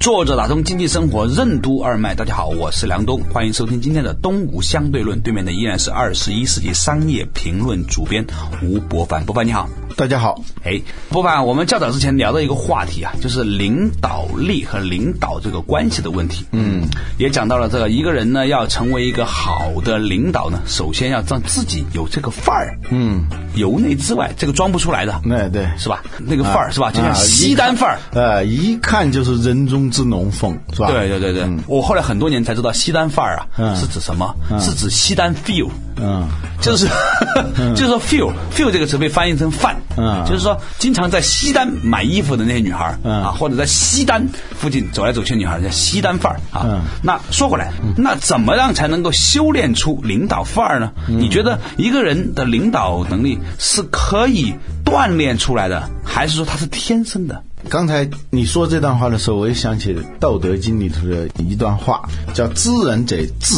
坐着打通经济生活任督二脉，大家好，我是梁东，欢迎收听今天的东吴相对论。对面的依然是二十一世纪商业评论主编吴伯凡，伯凡你好，大家好。哎，伯凡，我们较早之前聊到一个话题啊，就是领导力和领导这个关系的问题。嗯，也讲到了这个一个人呢，要成为一个好的领导呢，首先要让自己有这个范儿。嗯，由内之外，这个装不出来的。那对，是吧？那个范儿是吧？就像西单范儿，呃，一看就是人中之龙凤，是吧？对对对对，我后来很多年才知道西单范儿啊是指什么？是指西单 feel。嗯，就是 就是说 feel feel 这个词被翻译成饭。嗯，就是说经常在西单买衣服的那些女孩啊，或者在西单附近走来走去的女孩叫西单范儿啊。那说回来，那怎么样才能够修炼出领导范儿呢？你觉得一个人的领导能力是可以锻炼出来的，还是说他是天生的？刚才你说这段话的时候，我又想起《道德经》里头的一段话，叫“知人者智，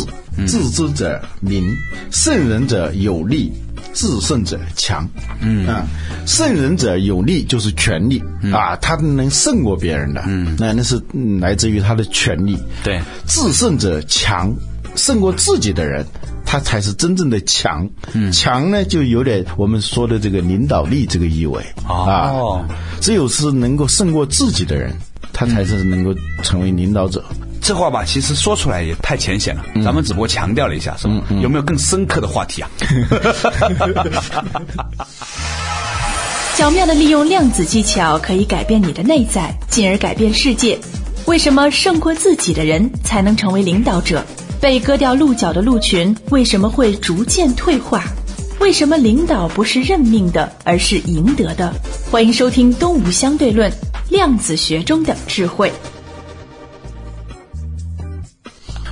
自知者明；胜人者有力，自胜者强。”嗯啊，胜人者有力就是权力啊，他能胜过别人的，嗯，那那是来自于他的权力。对，自胜者强，胜过自己的人。他才是真正的强，强呢就有点我们说的这个领导力这个意味啊。只有是能够胜过自己的人，他才是能够成为领导者。这话吧，其实说出来也太浅显了，咱们只不过强调了一下，是吗？有没有更深刻的话题啊？巧妙的利用量子技巧，可以改变你的内在，进而改变世界。为什么胜过自己的人才能成为领导者？被割掉鹿角的鹿群为什么会逐渐退化？为什么领导不是任命的，而是赢得的？欢迎收听《东吴相对论》，量子学中的智慧。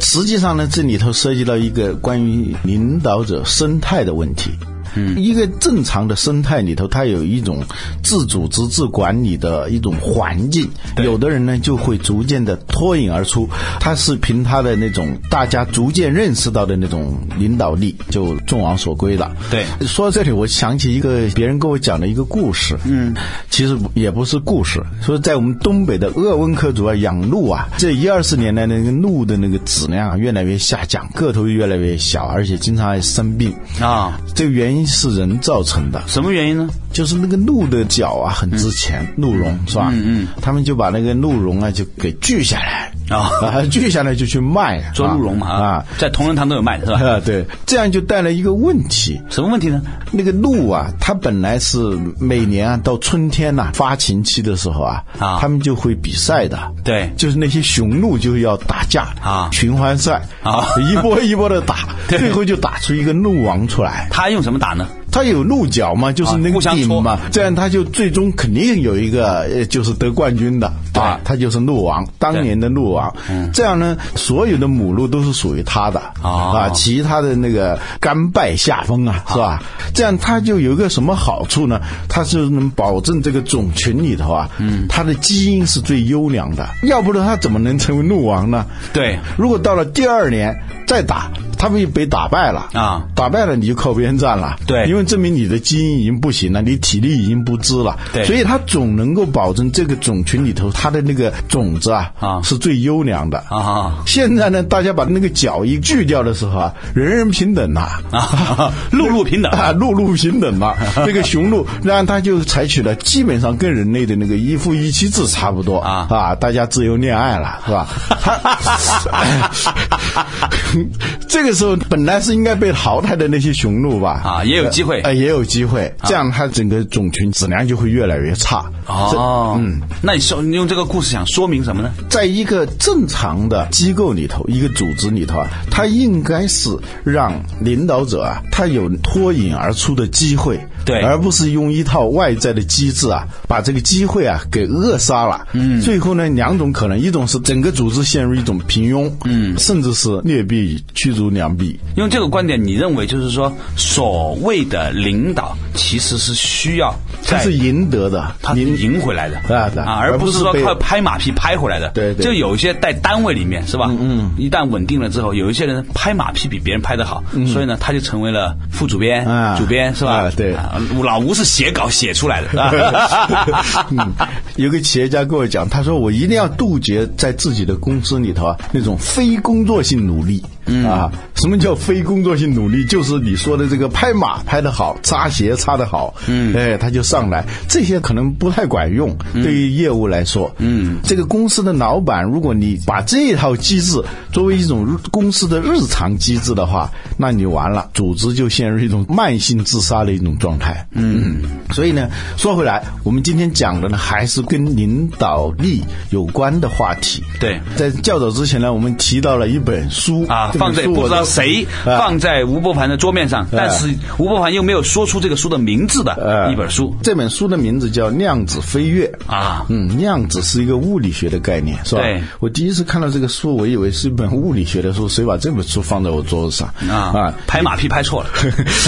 实际上呢，这里头涉及到一个关于领导者生态的问题。嗯，一个正常的生态里头，它有一种自组织、自管理的一种环境。有的人呢，就会逐渐的脱颖而出，他是凭他的那种大家逐渐认识到的那种领导力，就众望所归了。对，说到这里，我想起一个别人跟我讲的一个故事。嗯，其实也不是故事，说在我们东北的鄂温克族啊，养鹿啊，这一二十年来，那个鹿的那个质量越来越下降，个头越来越小，而且经常还生病啊。这个原因。是人造成的，什么原因呢？就是那个鹿的角啊，很值钱，鹿茸是吧？嗯嗯，他们就把那个鹿茸啊，就给锯下来。啊，锯下来就去卖，做鹿茸嘛啊，在同仁堂都有卖的是吧？啊，对，这样就带来一个问题，什么问题呢？那个鹿啊，它本来是每年啊，到春天呐发情期的时候啊，啊，他们就会比赛的，对，就是那些雄鹿就要打架啊，循环赛啊，一波一波的打，最后就打出一个鹿王出来。他用什么打呢？它有鹿角嘛，就是那个顶嘛，这样他就最终肯定有一个，就是得冠军的啊，他就是鹿王，当年的鹿王。这样呢，所有的母鹿都是属于他的啊，其他的那个甘拜下风啊，是吧？这样他就有一个什么好处呢？他是能保证这个种群里头啊，嗯，他的基因是最优良的，要不然他怎么能成为鹿王呢？对，如果到了第二年再打。他们被打败了。啊！打败了你就靠边站了，对，因为证明你的基因已经不行了，你体力已经不支了，对，所以他总能够保证这个种群里头他的那个种子啊啊。是最优良的。啊。现在呢，大家把那个角一锯掉的时候啊，人人平等 了啊，路路平等啊，路路平等了。这个雄鹿，然后他就采取了基本上跟人类的那个一夫一妻制差不多。啊。啊，大家自由恋爱了，是吧？这个。这时候本来是应该被淘汰的那些雄鹿吧，啊，也有机会，呃，也有机会，这样它整个种群质量就会越来越差。哦，嗯，那你说你用这个故事想说明什么呢？在一个正常的机构里头，一个组织里头啊，它应该是让领导者啊，他有脱颖而出的机会，对，而不是用一套外在的机制啊，把这个机会啊给扼杀了。嗯，最后呢，两种可能，一种是整个组织陷入一种平庸，嗯，甚至是劣币驱逐良币。用这个观点，你认为就是说，所谓的领导其实是需要他是赢得的，他赢赢回来的啊，啊，而不是说靠拍马屁拍回来的。对对，就有一些在单位里面是吧？嗯嗯，一旦稳定了之后，有一些人拍马屁比别人拍的好，所以呢，他就成为了副主编、主编是吧？对，老吴是写稿写出来的。嗯有个企业家跟我讲，他说我一定要杜绝在自己的公司里头啊那种非工作性努力。啊，什么叫非工作性努力？就是你说的这个拍马拍得好，擦鞋擦得好，嗯，哎，他就上来，这些可能不太管用，对于业务来说，嗯，这个公司的老板，如果你把这套机制作为一种公司的日常机制的话，那你完了，组织就陷入一种慢性自杀的一种状态，嗯，所以呢，说回来，我们今天讲的呢，还是跟领导力有关的话题。对，在较早之前呢，我们提到了一本书啊。放在不知道谁放在吴伯凡的桌面上，但是吴伯凡又没有说出这个书的名字的一本书。这本书的名字叫《量子飞跃》啊，嗯，量子是一个物理学的概念，是吧？对我第一次看到这个书，我以为是一本物理学的书，谁把这本书放在我桌子上啊？啊，拍马屁拍错了。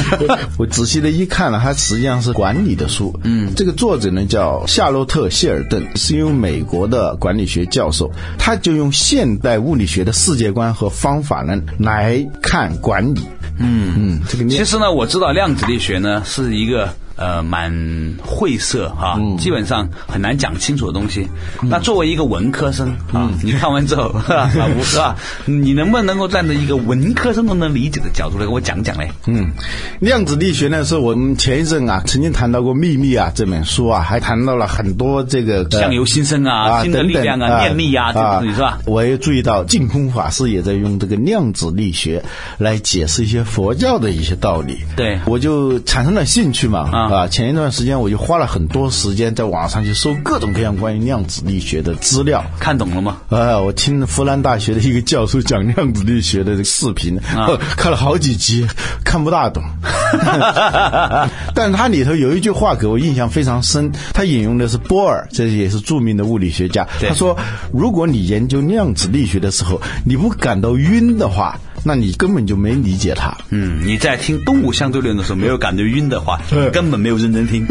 我仔细的一看呢，它实际上是管理的书。嗯，这个作者呢叫夏洛特·谢尔顿，是一位美国的管理学教授，他就用现代物理学的世界观和方法呢。来看管理，嗯嗯，这个其实呢，我知道量子力学呢是一个。呃，蛮晦涩哈，基本上很难讲清楚的东西。那作为一个文科生啊，你看完之后，是吧？你能不能够站在一个文科生都能理解的角度来给我讲讲嘞？嗯，量子力学呢，是我们前一阵啊曾经谈到过《秘密》啊这本书啊，还谈到了很多这个相由心生啊、新的力量啊、念力啊这东西是吧？我也注意到净空法师也在用这个量子力学来解释一些佛教的一些道理。对，我就产生了兴趣嘛啊。啊，前一段时间我就花了很多时间在网上去搜各种各样关于量子力学的资料，看懂了吗？啊，我听湖南大学的一个教授讲量子力学的这个视频，看了好几集，看不大懂。但是他里头有一句话给我印象非常深，他引用的是波尔，这也是著名的物理学家。他说，如果你研究量子力学的时候，你不感到晕的话。那你根本就没理解它。嗯，你在听动物相对论的时候没有感觉晕的话，根本没有认真听。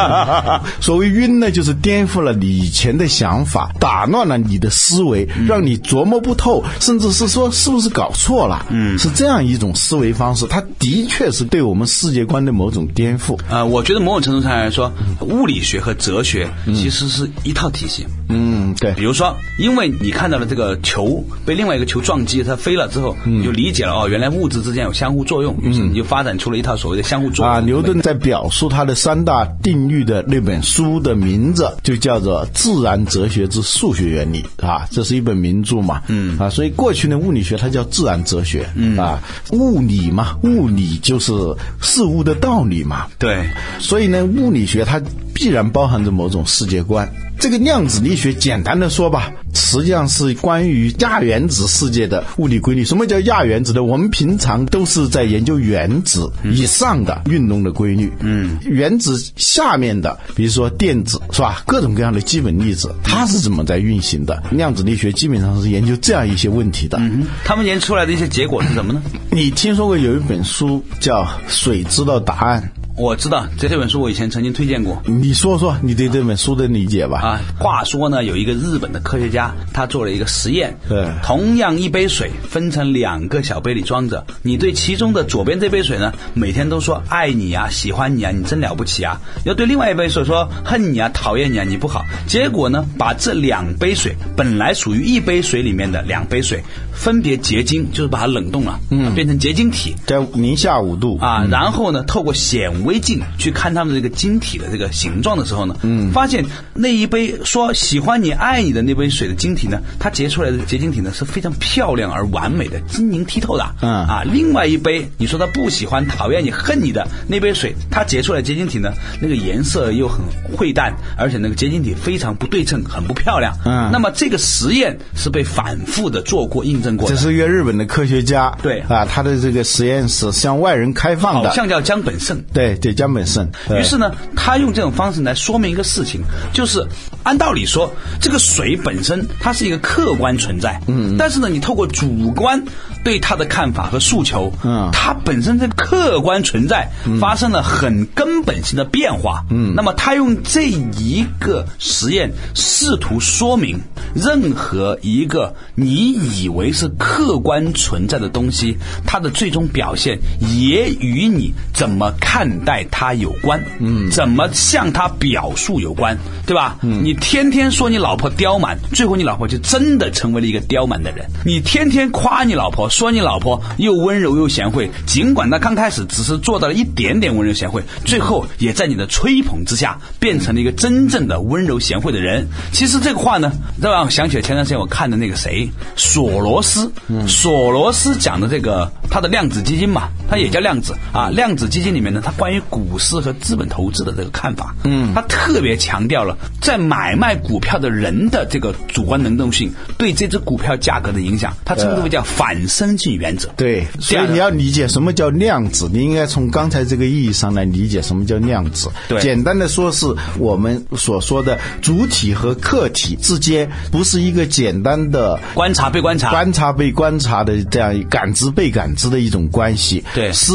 所谓晕呢，就是颠覆了你以前的想法，打乱了你的思维，让你琢磨不透，甚至是说是不是搞错了。嗯，是这样一种思维方式，它的确是对我们世界观的某种颠覆。啊，我觉得某种程度上来说，物理学和哲学其实是一套体系。嗯，对。比如说，因为你看到了这个球被另外一个球撞击，它飞了之后。你就理解了哦，原来物质之间有相互作用，于是你就发展出了一套所谓的相互作用。啊，牛顿在表述他的三大定律的那本书的名字就叫做《自然哲学之数学原理》啊，这是一本名著嘛。嗯啊，所以过去的物理学它叫自然哲学。嗯啊，物理嘛，物理就是事物的道理嘛。对，所以呢，物理学它必然包含着某种世界观。这个量子力学，简单的说吧，实际上是关于亚原子世界的物理规律。什么叫亚原子呢？我们平常都是在研究原子以上的运动的规律。嗯，原子下面的，比如说电子，是吧？各种各样的基本粒子，它是怎么在运行的？量子力学基本上是研究这样一些问题的。嗯，他们研出来的一些结果是什么呢？你听说过有一本书叫《水知道答案》？我知道这这本书，我以前曾经推荐过。你说说你对这本书的理解吧。啊，话说呢，有一个日本的科学家，他做了一个实验。对。同样一杯水，分成两个小杯里装着。你对其中的左边这杯水呢，每天都说爱你啊，喜欢你啊，你真了不起啊。要对另外一杯水说恨你啊，讨厌你啊，你不好。结果呢，把这两杯水本来属于一杯水里面的两杯水，分别结晶，就是把它冷冻了，嗯，变成结晶体，在零下五度啊。然后呢，透过显微。微镜去看他们这个晶体的这个形状的时候呢，嗯，发现那一杯说喜欢你爱你的那杯水的晶体呢，它结出来的结晶体呢是非常漂亮而完美的，晶莹剔透的，嗯。啊，另外一杯你说他不喜欢、讨厌你、恨你的那杯水，它结出来结晶体呢，那个颜色又很晦淡，而且那个结晶体非常不对称，很不漂亮，嗯，那么这个实验是被反复的做过、印证过。这是一个日本的科学家，对。啊，他的这个实验室向外人开放的，好像叫江本胜，对对，江本胜。于是呢，他用这种方式来说明一个事情，就是按道理说，这个水本身它是一个客观存在，嗯，但是呢，你透过主观对它的看法和诉求，嗯，它本身这个客观存在发生了很根本性的变化，嗯，那么他用这一个实验试图说明，任何一个你以为是客观存在的东西，它的最终表现也与你怎么看待他有关，嗯，怎么向他表述有关，对吧？嗯，你天天说你老婆刁蛮，最后你老婆就真的成为了一个刁蛮的人。你天天夸你老婆，说你老婆又温柔又贤惠，尽管她刚开始只是做到了一点点温柔贤惠，最后也在你的吹捧之下变成了一个真正的温柔贤惠的人。其实这个话呢，让我想起了前段时间我看的那个谁，索罗斯，索罗斯讲的这个他的量子基金嘛，他也叫量子啊，量子基金里面呢，他关于股市和资本投资的这个看法，嗯，他特别强调了在买卖股票的人的这个主观能动性对这只股票价格的影响，他称之为叫反生性原则。对，所以你要理解什么叫量子，你应该从刚才这个意义上来理解什么叫量子。对，简单的说是我们所说的主体和客体之间不是一个简单的观察被观察、观察被观察的这样感知被感知的一种关系。对，是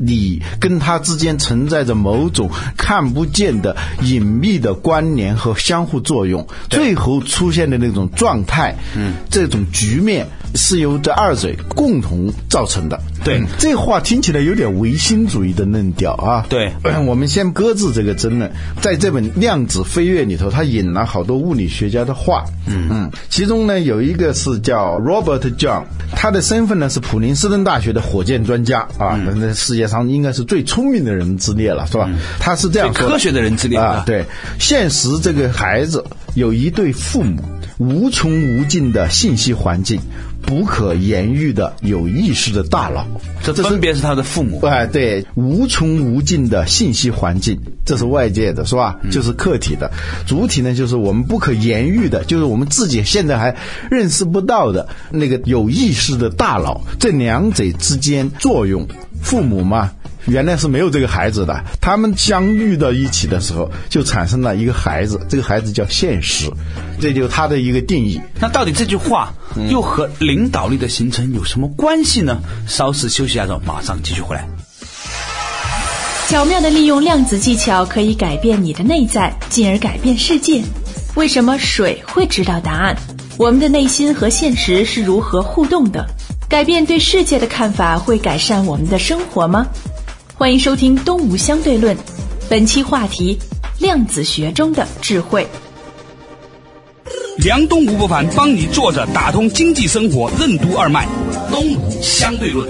你跟他之间存在着某种看不见的隐秘的关联和相互作用，最后出现的那种状态，嗯，这种局面是由这二者共同造成的。对，这话听起来有点唯心主义的论调啊。对，我们先搁置这个争论，在这本《量子飞跃》里头，他引了好多物理学家的话。嗯嗯，其中呢有一个是叫 Robert John，他的身份呢是普林斯顿大学的火箭专家啊，那世界上应该是最聪明的人之列了，是吧？他是这样说：科学的人之列啊。对，现实这个孩子有一对父母，无穷无尽的信息环境。不可言喻的有意识的大脑，这分别是他的父母。哎，对，无穷无尽的信息环境，这是外界的，是吧？就是客体的，主体呢，就是我们不可言喻的，就是我们自己现在还认识不到的那个有意识的大脑。这两者之间作用，父母嘛。原来是没有这个孩子的，他们相遇到一起的时候，就产生了一个孩子，这个孩子叫现实，这就是他的一个定义。那到底这句话又和领导力的形成有什么关系呢？稍事休息一下，后马上继续回来。巧妙的利用量子技巧，可以改变你的内在，进而改变世界。为什么水会知道答案？我们的内心和现实是如何互动的？改变对世界的看法，会改善我们的生活吗？欢迎收听《东吴相对论》，本期话题：量子学中的智慧。梁东吴不凡帮你坐着打通经济生活任督二脉，《东吴相对论》。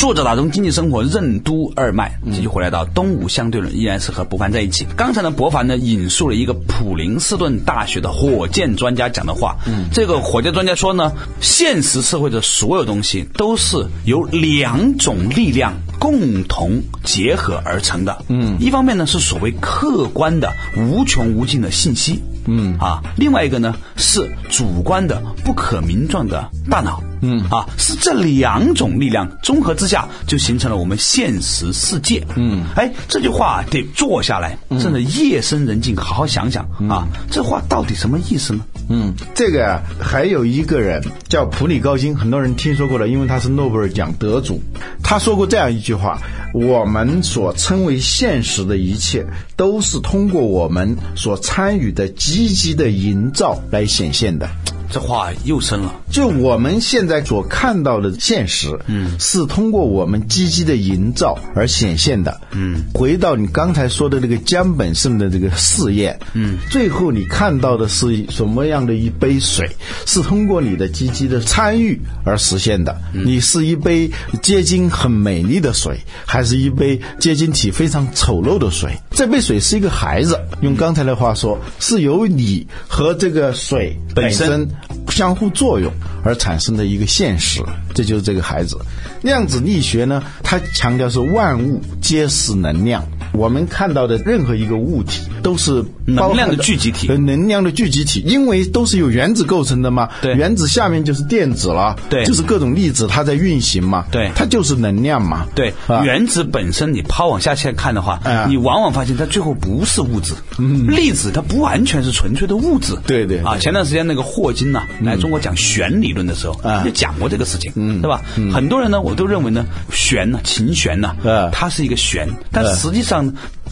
作者打通经济生活任督二脉，继续回来到东吴相对论，依然是和博凡在一起。刚才呢，博凡呢引述了一个普林斯顿大学的火箭专家讲的话。嗯，这个火箭专家说呢，现实社会的所有东西都是由两种力量共同结合而成的。嗯，一方面呢是所谓客观的无穷无尽的信息。嗯啊，另外一个呢是主观的不可名状的大脑。嗯啊，是这两种力量综合之下，就形成了我们现实世界。嗯，哎，这句话得坐下来，真的夜深人静，好好想想啊，这话到底什么意思呢？嗯，这个啊，还有一个人叫普里高金，很多人听说过了，因为他是诺贝尔奖得主。他说过这样一句话：我们所称为现实的一切，都是通过我们所参与的积极的营造来显现的。这话又深了。就我们现在所看到的现实，嗯，是通过我们积极的营造而显现的。嗯，回到你刚才说的那个江本胜的这个试验，嗯，最后你看到的是什么样的一杯水，是通过你的积极的参与而实现的。你是一杯结晶很美丽的水，还是一杯结晶体非常丑陋的水？这杯水是一个孩子，用刚才的话说，是由你和这个水本身相互作用而产生的一个现实，这就是这个孩子。量子力学呢，它强调是万物皆是能量。我们看到的任何一个物体都是能量的聚集体，能量的聚集体，因为都是由原子构成的嘛。对，原子下面就是电子了。对，就是各种粒子它在运行嘛。对，它就是能量嘛。对，原子本身你抛往下去看的话，你往往发现它最后不是物质。嗯，粒子它不完全是纯粹的物质。对对。啊，前段时间那个霍金呐来中国讲弦理论的时候，就讲过这个事情，对吧？很多人呢，我都认为呢，弦呢，琴弦呢，它是一个弦，但实际上。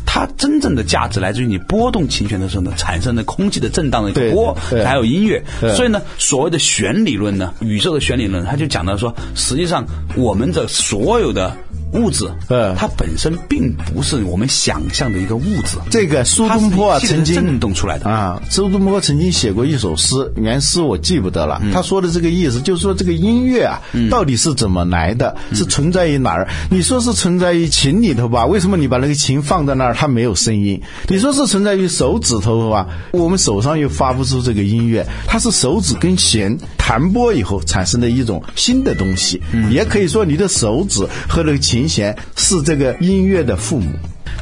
它真正的价值来自于你拨动琴弦的时候呢，产生的空气的震荡的一个波，还有音乐。所以呢，所谓的弦理论呢，宇宙的弦理论，它就讲到说，实际上我们的所有的。物质，呃，它本身并不是我们想象的一个物质。这个苏东坡啊，曾经震动出来的啊。苏东坡曾经写过一首诗，原诗我记不得了。他说的这个意思，就是说这个音乐啊，到底是怎么来的？是存在于哪儿？你说是存在于琴里头吧？为什么你把那个琴放在那儿，它没有声音？你说是存在于手指头吧？我们手上又发不出这个音乐，它是手指跟弦弹拨以后产生的一种新的东西。也可以说你的手指和那个琴。明显是这个音乐的父母。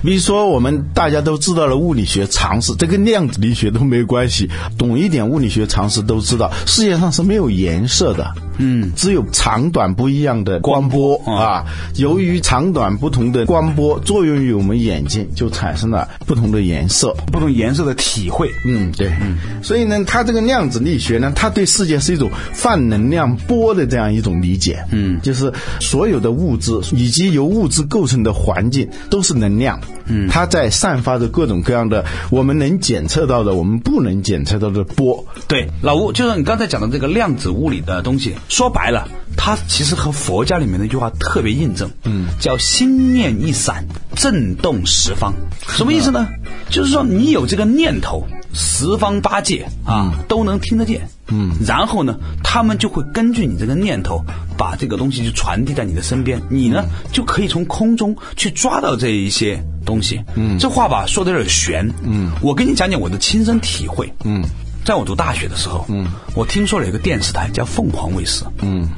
比如说，我们大家都知道了物理学常识，这跟量子力学都没有关系。懂一点物理学常识都知道，世界上是没有颜色的，嗯，只有长短不一样的光波啊。由于长短不同的光波作用于我们眼睛，就产生了不同的颜色，不同颜色的体会。嗯，对。嗯，所以呢，它这个量子力学呢，它对世界是一种泛能量波的这样一种理解。嗯，就是所有的物质以及由物质构成的环境都是能量。嗯，它在散发着各种各样的我们能检测到的、我们不能检测到的波。对，老吴，就是你刚才讲的这个量子物理的东西，说白了，它其实和佛家里面的一句话特别印证。嗯，叫心念一闪，震动十方。什么意思呢？就是说你有这个念头，十方八界啊都能听得见。嗯，然后呢，他们就会根据你这个念头，把这个东西就传递在你的身边，你呢就可以从空中去抓到这一些东西。嗯，这话吧说的有点悬。嗯，我跟你讲讲我的亲身体会。嗯，在我读大学的时候，嗯，我听说了一个电视台叫凤凰卫视。嗯，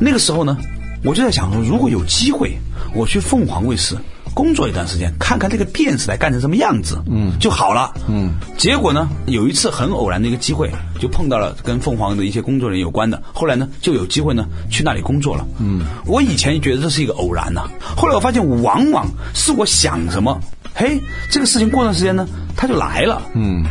那个时候呢，我就在想说，如果有机会，我去凤凰卫视。工作一段时间，看看这个电视台干成什么样子，嗯，就好了，嗯。结果呢，有一次很偶然的一个机会，就碰到了跟凤凰的一些工作人员有关的。后来呢，就有机会呢去那里工作了，嗯。我以前觉得这是一个偶然呐，后来我发现，往往是我想什么，嘿，这个事情过段时间呢，它就来了，嗯。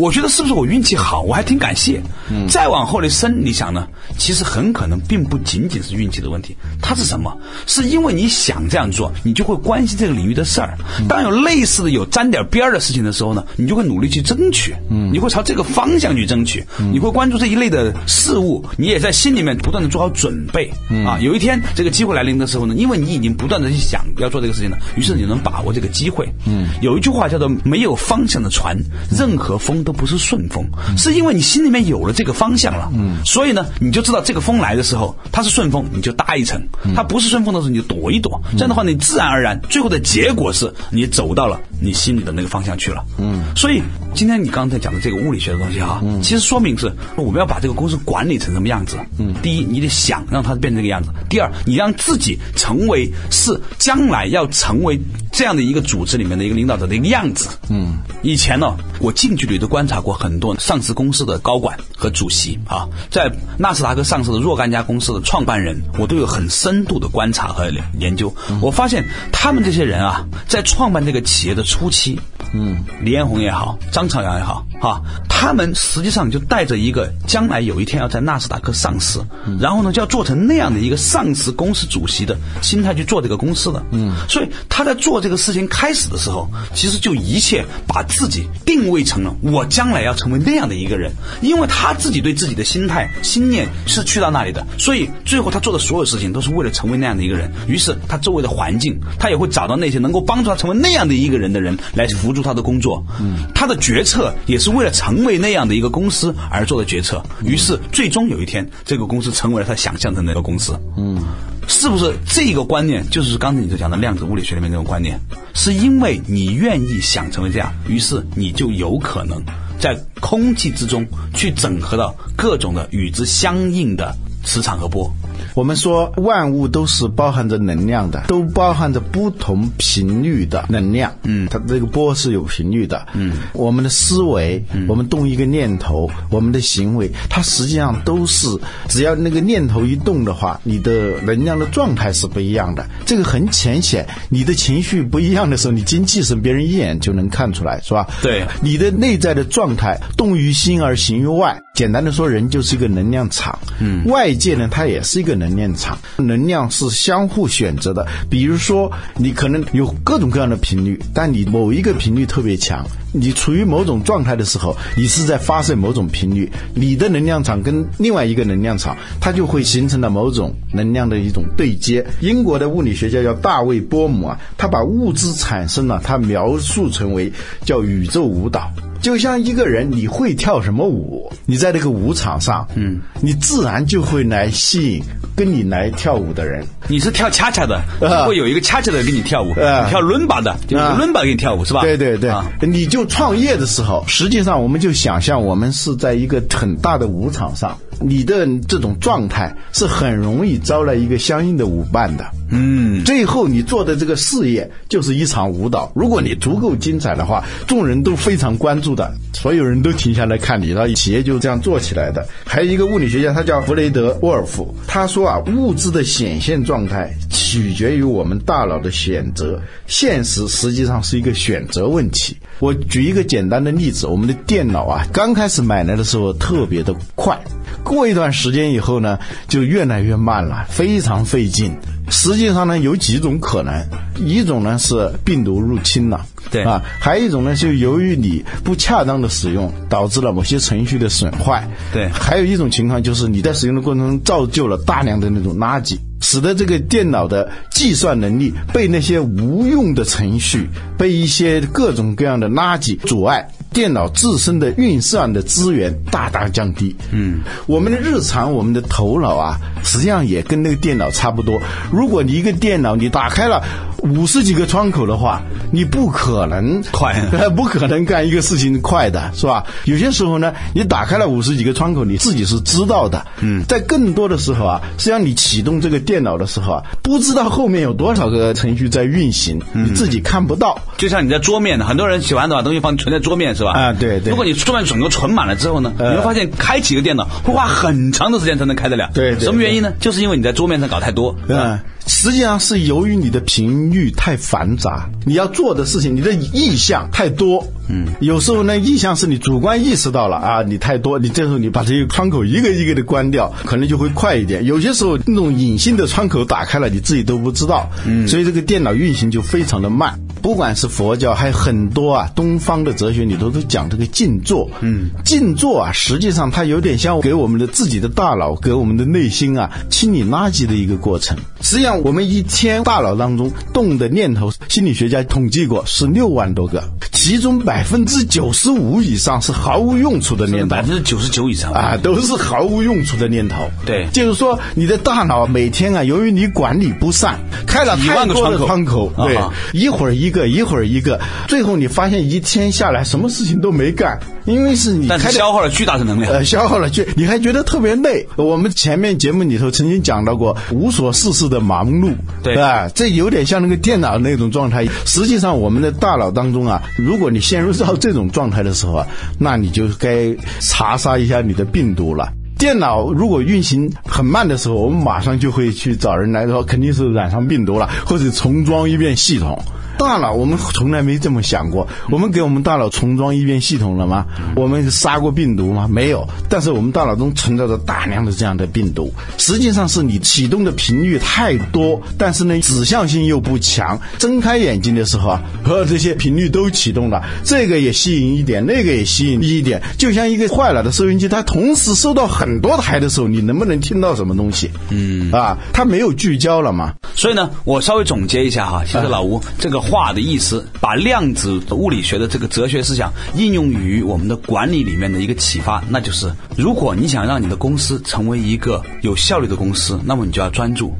我觉得是不是我运气好？我还挺感谢。嗯，再往后的深，你想呢？其实很可能并不仅仅是运气的问题，它是什么？是因为你想这样做，你就会关心这个领域的事儿。当有类似的有沾点边儿的事情的时候呢，你就会努力去争取。嗯，你会朝这个方向去争取。你会关注这一类的事物，你也在心里面不断的做好准备。啊，有一天这个机会来临的时候呢，因为你已经不断的去想要做这个事情了，于是你能把握这个机会。嗯，有一句话叫做“没有方向的船，任何风”。都不是顺风，是因为你心里面有了这个方向了，嗯，所以呢，你就知道这个风来的时候，它是顺风，你就搭一层；它不是顺风的时候，你就躲一躲。这样的话，你自然而然，最后的结果是你走到了你心里的那个方向去了，嗯。所以今天你刚才讲的这个物理学的东西啊，其实说明是我们要把这个公司管理成什么样子。嗯，第一，你得想让它变成这个样子；第二，你让自己成为是将来要成为这样的一个组织里面的一个领导者的一个样子。嗯，以前呢，我近距离的。观察过很多上市公司的高管和主席啊，在纳斯达克上市的若干家公司的创办人，我都有很深度的观察和研究。我发现他们这些人啊，在创办这个企业的初期，嗯，李彦宏也好，张朝阳也好，哈，他们实际上就带着一个将来有一天要在纳斯达克上市，然后呢就要做成那样的一个上市公司主席的心态去做这个公司的。嗯，所以他在做这个事情开始的时候，其实就一切把自己定位成了我将来要成为那样的一个人，因为他自己对自己的心态、心念是去到那里的，所以最后他做的所有事情都是为了成为那样的一个人。于是他周围的环境，他也会找到那些能够帮助他成为那样的一个人的人来辅助他的工作。嗯，他的决决策也是为了成为那样的一个公司而做的决策。于是最终有一天，这个公司成为了他想象的那个公司。嗯，是不是这个观念就是刚才你所讲的量子物理学里面这种观念？是因为你愿意想成为这样，于是你就有可能在空气之中去整合到各种的与之相应的磁场和波。我们说万物都是包含着能量的，都包含着不同频率的能量。嗯，它这个波是有频率的。嗯，我们的思维，我们动一个念头，我们的行为，它实际上都是只要那个念头一动的话，你的能量的状态是不一样的。这个很浅显，你的情绪不一样的时候，你精气神，别人一眼就能看出来，是吧？对，你的内在的状态，动于心而行于外。简单的说，人就是一个能量场。嗯，外界呢，它也是一个。能量场，能量是相互选择的。比如说，你可能有各种各样的频率，但你某一个频率特别强，你处于某种状态的时候，你是在发射某种频率，你的能量场跟另外一个能量场，它就会形成了某种能量的一种对接。英国的物理学家叫大卫波姆啊，他把物质产生了，他描述成为叫宇宙舞蹈。就像一个人，你会跳什么舞？你在这个舞场上，嗯，你自然就会来吸引跟你来跳舞的人。你是跳恰恰的，会有一个恰恰的跟你跳舞；你跳伦巴的，就是伦巴跟你跳舞，是吧？对对对。你就创业的时候，实际上我们就想象我们是在一个很大的舞场上，你的这种状态是很容易招来一个相应的舞伴的。嗯，最后你做的这个事业就是一场舞蹈。如果你足够精彩的话，众人都非常关注的，所有人都停下来看你，然后企业就这样做起来的。还有一个物理学家，他叫弗雷德·沃尔夫，他说啊，物质的显现状态取决于我们大脑的选择，现实实际上是一个选择问题。我举一个简单的例子，我们的电脑啊，刚开始买来的时候特别的快，过一段时间以后呢，就越来越慢了，非常费劲。实际上呢，有几种可能，一种呢是病毒入侵了，对啊，还有一种呢，就由于你不恰当的使用，导致了某些程序的损坏，对，还有一种情况就是你在使用的过程中造就了大量的那种垃圾，使得这个电脑的计算能力被那些无用的程序、被一些各种各样的垃圾阻碍。电脑自身的运算的资源大大降低。嗯，我们的日常，我们的头脑啊，实际上也跟那个电脑差不多。如果你一个电脑你打开了五十几个窗口的话，你不可能快，不可能干一个事情快的，是吧？有些时候呢，你打开了五十几个窗口，你自己是知道的。嗯，在更多的时候啊，实际上你启动这个电脑的时候啊，不知道后面有多少个程序在运行，你自己看不到。就像你在桌面，很多人喜欢把东西放存在桌面。是吧？啊，对对。如果你桌面整个存满了之后呢，你会发现开启一个电脑会花很长的时间才能开得了。对，什么原因呢？就是因为你在桌面上搞太多。嗯。实际上是由于你的频率太繁杂，你要做的事情，你的意向太多。嗯，有时候呢，意向是你主观意识到了啊，你太多，你这时候你把这些窗口一个一个的关掉，可能就会快一点。有些时候那种隐性的窗口打开了，你自己都不知道。嗯，所以这个电脑运行就非常的慢。不管是佛教，还有很多啊，东方的哲学里头都讲这个静坐。嗯，静坐啊，实际上它有点像给我们的自己的大脑，给我们的内心啊清理垃圾的一个过程。实际上，我们一天大脑当中动的念头，心理学家统计过是六万多个，其中百分之九十五以上是毫无用处的念头，百分之九十九以上。啊，都是毫无用处的念头。对，就是说你的大脑每天啊，由于你管理不善，开了太多的窗口，对，一会儿一个，一会儿一个，最后你发现一天下来什么事情都没干，因为是你开消耗了巨大的能量，呃，消耗了巨，你还觉得特别累。我们前面节目里头曾经讲到过无所事事的忙碌。对吧？这有点像那个电脑那种状态。实际上，我们的大脑当中啊，如果你陷入到这种状态的时候啊，那你就该查杀一下你的病毒了。电脑如果运行很慢的时候，我们马上就会去找人来说，肯定是染上病毒了，或者重装一遍系统。大脑我们从来没这么想过。我们给我们大脑重装一遍系统了吗？我们杀过病毒吗？没有。但是我们大脑中存在着大量的这样的病毒，实际上是你启动的频率太多，但是呢指向性又不强。睁开眼睛的时候啊，和这些频率都启动了，这个也吸引一点，那个也吸引一点，就像一个坏了的收音机，它同时收到很多台的时候，你能不能听到什么东西？嗯，啊，它没有聚焦了嘛。所以呢，我稍微总结一下哈，其实老吴这个话的意思，把量子物理学的这个哲学思想应用于我们的管理里面的一个启发，那就是，如果你想让你的公司成为一个有效率的公司，那么你就要专注；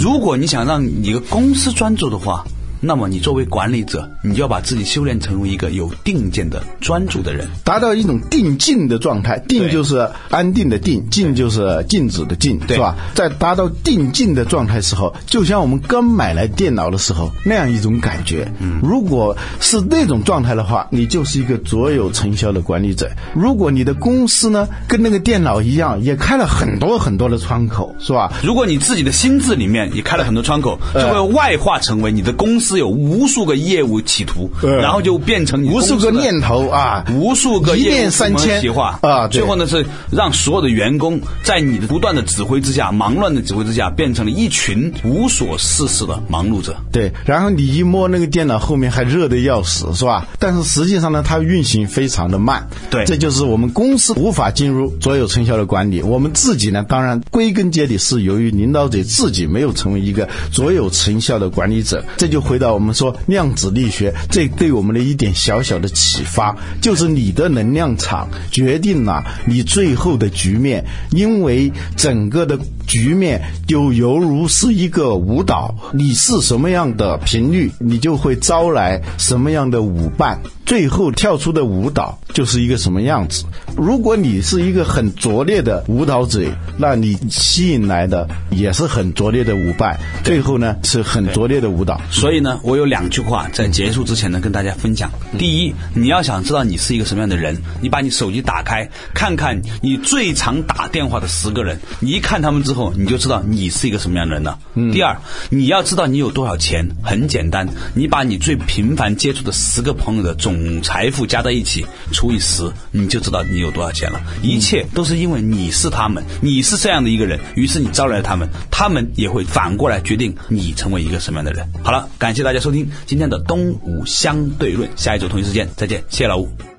如果你想让你的公司专注的话。那么，你作为管理者，你就要把自己修炼成为一个有定见的、专注的人，达到一种定静的状态。定就是安定的定，静就是静止的静，是吧？在达到定静的状态时候，就像我们刚买来电脑的时候那样一种感觉。嗯，如果是那种状态的话，你就是一个卓有成效的管理者。如果你的公司呢，跟那个电脑一样，也开了很多很多的窗口，是吧？如果你自己的心智里面也开了很多窗口，就会外化成为你的公司。是有无数个业务企图，然后就变成无数个念头啊，无数个一念三千计划啊，最后呢是让所有的员工在你的不断的指挥之下，忙乱的指挥之下，变成了一群无所事事的忙碌者。对，然后你一摸那个电脑，后面还热的要死，是吧？但是实际上呢，它运行非常的慢。对，这就是我们公司无法进入卓有成效的管理。我们自己呢，当然归根结底是由于领导者自己没有成为一个卓有成效的管理者，这就会。回到我们说量子力学，这对我们的一点小小的启发，就是你的能量场决定了你最后的局面，因为整个的局面就犹如是一个舞蹈，你是什么样的频率，你就会招来什么样的舞伴。最后跳出的舞蹈就是一个什么样子？如果你是一个很拙劣的舞蹈者，那你吸引来的也是很拙劣的舞伴。最后呢，是很拙劣的舞蹈。所以呢，我有两句话在结束之前呢，跟大家分享。第一，你要想知道你是一个什么样的人，你把你手机打开，看看你最常打电话的十个人，你一看他们之后，你就知道你是一个什么样的人了。第二，你要知道你有多少钱，很简单，你把你最频繁接触的十个朋友的总。总财富加在一起除以十，你就知道你有多少钱了。一切都是因为你是他们，你是这样的一个人，于是你招来了他们，他们也会反过来决定你成为一个什么样的人。好了，感谢大家收听今天的东吴相对论，下一周同一时间再见，谢谢老吴。